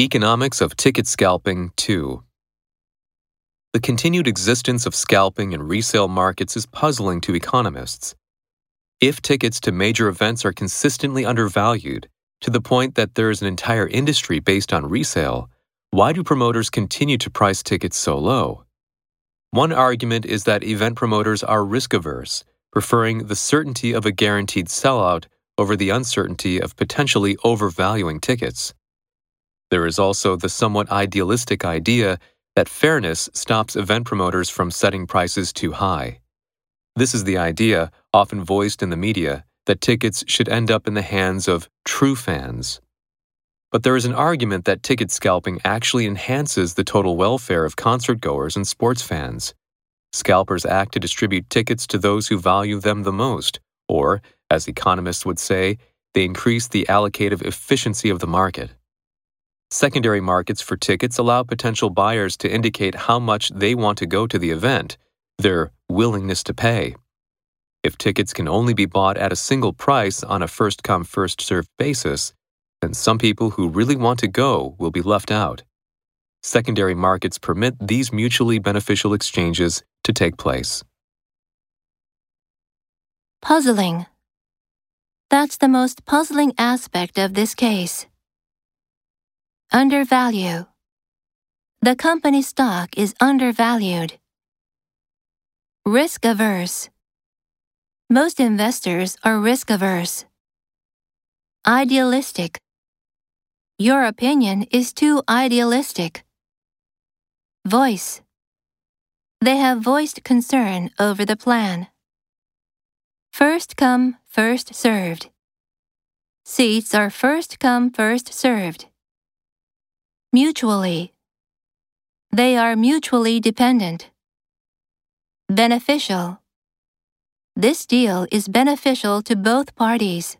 Economics of Ticket Scalping 2 The continued existence of scalping in resale markets is puzzling to economists. If tickets to major events are consistently undervalued to the point that there is an entire industry based on resale, why do promoters continue to price tickets so low? One argument is that event promoters are risk averse, preferring the certainty of a guaranteed sellout over the uncertainty of potentially overvaluing tickets. There is also the somewhat idealistic idea that fairness stops event promoters from setting prices too high. This is the idea, often voiced in the media, that tickets should end up in the hands of true fans. But there is an argument that ticket scalping actually enhances the total welfare of concert goers and sports fans. Scalpers act to distribute tickets to those who value them the most, or, as economists would say, they increase the allocative efficiency of the market. Secondary markets for tickets allow potential buyers to indicate how much they want to go to the event, their willingness to pay. If tickets can only be bought at a single price on a first come, first served basis, then some people who really want to go will be left out. Secondary markets permit these mutually beneficial exchanges to take place. Puzzling. That's the most puzzling aspect of this case. Undervalue. The company stock is undervalued. Risk averse. Most investors are risk averse. Idealistic. Your opinion is too idealistic. Voice. They have voiced concern over the plan. First come, first served. Seats are first come, first served. Mutually. They are mutually dependent. Beneficial. This deal is beneficial to both parties.